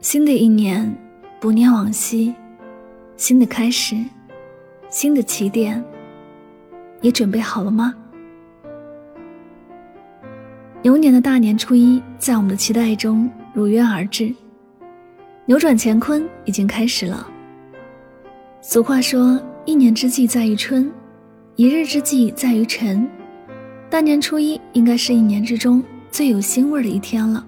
新的一年，不念往昔，新的开始，新的起点，你准备好了吗？牛年的大年初一，在我们的期待中如约而至，扭转乾坤已经开始了。俗话说：“一年之计在于春，一日之计在于晨。”大年初一应该是一年之中最有腥味的一天了。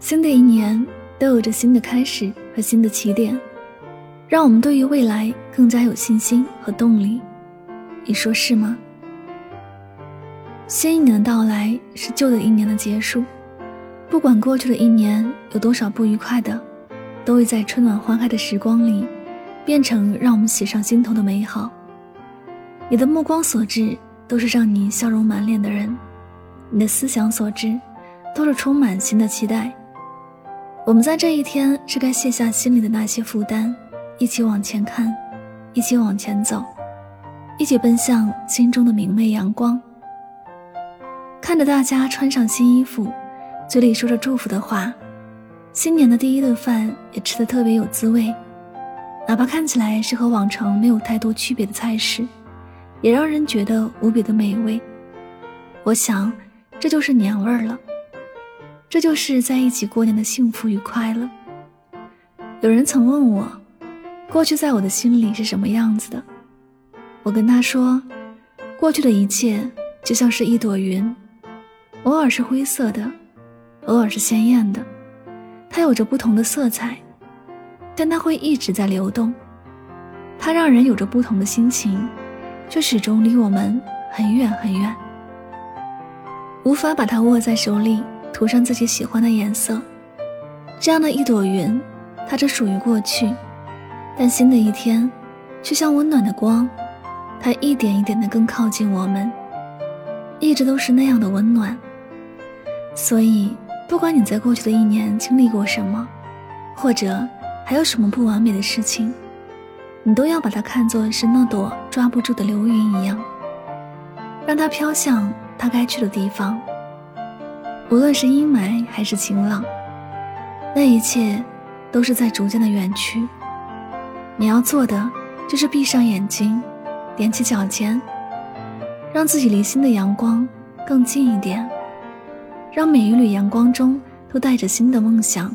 新的一年都有着新的开始和新的起点，让我们对于未来更加有信心和动力。你说是吗？新一年的到来是旧的一年的结束，不管过去的一年有多少不愉快的，都会在春暖花开的时光里，变成让我们喜上心头的美好。你的目光所至，都是让你笑容满脸的人；你的思想所至，都是充满新的期待。我们在这一天是该卸下心里的那些负担，一起往前看，一起往前走，一起奔向心中的明媚阳光。看着大家穿上新衣服，嘴里说着祝福的话，新年的第一顿饭也吃得特别有滋味。哪怕看起来是和往常没有太多区别的菜式，也让人觉得无比的美味。我想，这就是年味儿了。这就是在一起过年的幸福与快乐。有人曾问我，过去在我的心里是什么样子的？我跟他说，过去的一切就像是一朵云，偶尔是灰色的，偶尔是鲜艳的，它有着不同的色彩，但它会一直在流动。它让人有着不同的心情，却始终离我们很远很远，无法把它握在手里。涂上自己喜欢的颜色，这样的一朵云，它只属于过去，但新的一天，却像温暖的光，它一点一点的更靠近我们，一直都是那样的温暖。所以，不管你在过去的一年经历过什么，或者还有什么不完美的事情，你都要把它看作是那朵抓不住的流云一样，让它飘向它该去的地方。无论是阴霾还是晴朗，那一切都是在逐渐的远去。你要做的就是闭上眼睛，踮起脚尖，让自己离新的阳光更近一点，让每一缕阳光中都带着新的梦想，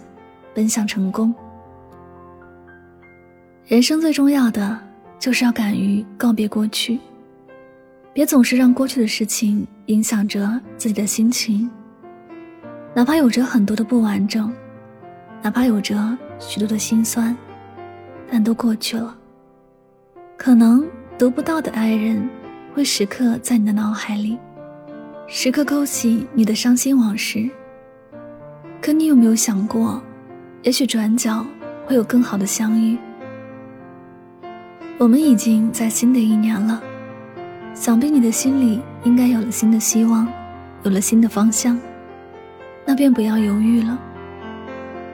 奔向成功。人生最重要的就是要敢于告别过去，别总是让过去的事情影响着自己的心情。哪怕有着很多的不完整，哪怕有着许多的心酸，但都过去了。可能得不到的爱人，会时刻在你的脑海里，时刻勾起你的伤心往事。可你有没有想过，也许转角会有更好的相遇？我们已经在新的一年了，想必你的心里应该有了新的希望，有了新的方向。那便不要犹豫了，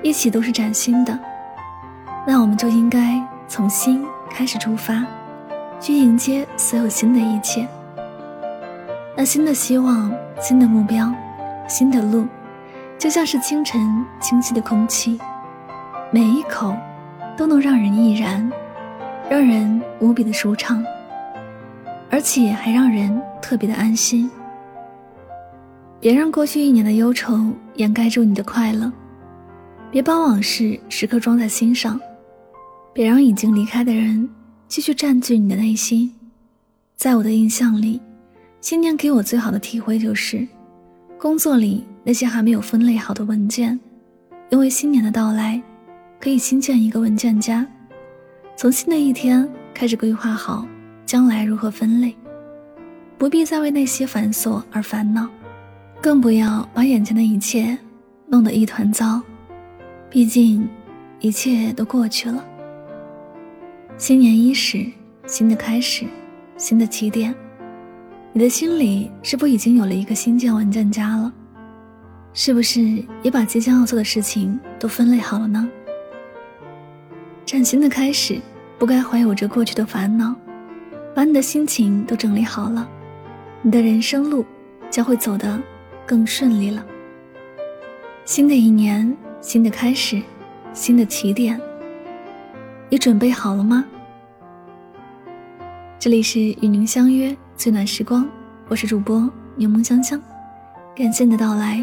一起都是崭新的，那我们就应该从心开始出发，去迎接所有新的一切。那新的希望、新的目标、新的路，就像是清晨清晰的空气，每一口都能让人怡然，让人无比的舒畅，而且还让人特别的安心。别让过去一年的忧愁掩盖住你的快乐，别把往事时刻装在心上，别让已经离开的人继续占据你的内心。在我的印象里，新年给我最好的体会就是，工作里那些还没有分类好的文件，因为新年的到来，可以新建一个文件夹，从新的一天开始规划好将来如何分类，不必再为那些繁琐而烦恼。更不要把眼前的一切弄得一团糟，毕竟一切都过去了。新年伊始，新的开始，新的起点，你的心里是否已经有了一个新建文件夹了？是不是也把即将要做的事情都分类好了呢？崭新的开始，不该怀有着过去的烦恼，把你的心情都整理好了，你的人生路将会走得。更顺利了。新的一年，新的开始，新的起点。你准备好了吗？这里是与您相约最暖时光，我是主播柠檬香香，感谢你的到来。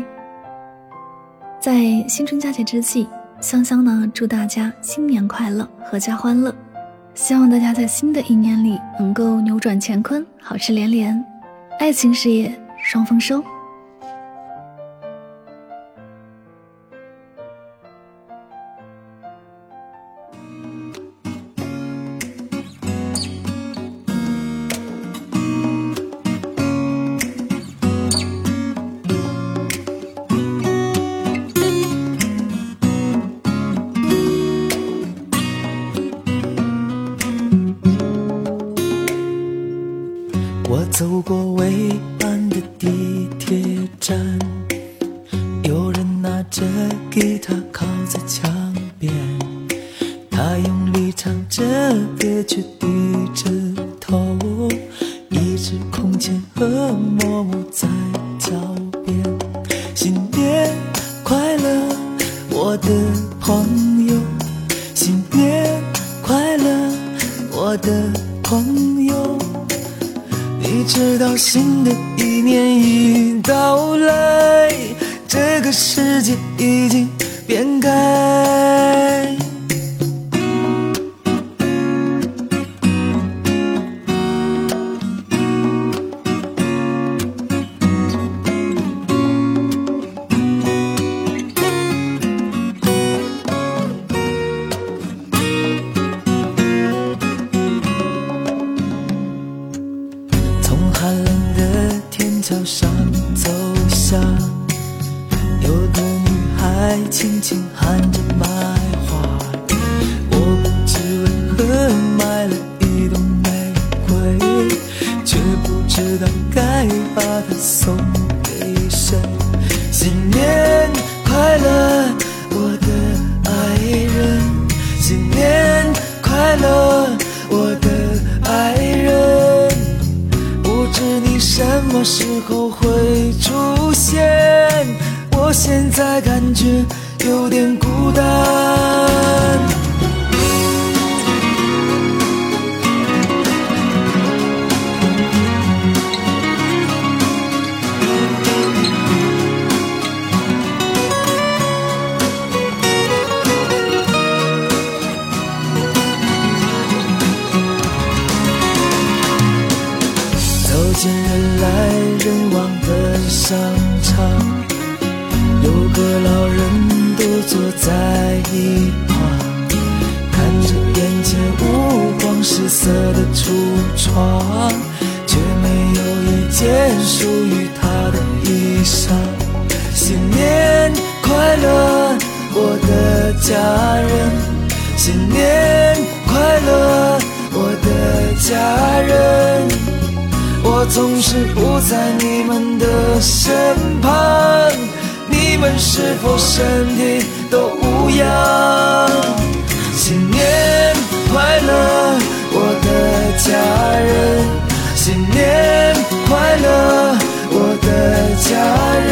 在新春佳节之际，香香呢祝大家新年快乐，阖家欢乐。希望大家在新的一年里能够扭转乾坤，好事连连，爱情事业双丰收。我走过未班的地铁站，有人拿着吉他靠在墙边，他用力唱着歌，却低着头，一只空钱和默默在脚边。新年快乐，我的朋友！新年快乐，我的朋友！你知道新的一年已到来，这个世界已经知道该把它送给谁。新年快乐，我的爱人！新年快乐，我的爱人！不知你什么时候会出现？我现在感觉有点孤单。个老人独坐在一旁，看着眼前五光十色的橱窗，却没有一件属于他的衣裳。新年快乐，我的家人！新年快乐，我的家人！我总是不在你们的身旁，们是否身体都无恙？新年快乐，我的家人！新年快乐，我的家人！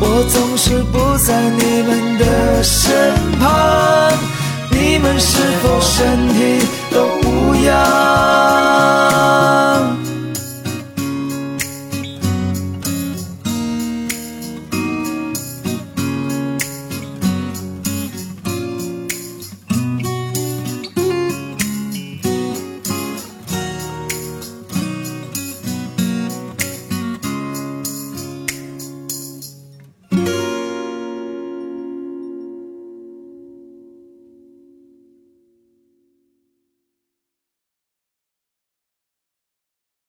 我总是不在你们的身旁，你们是否身体？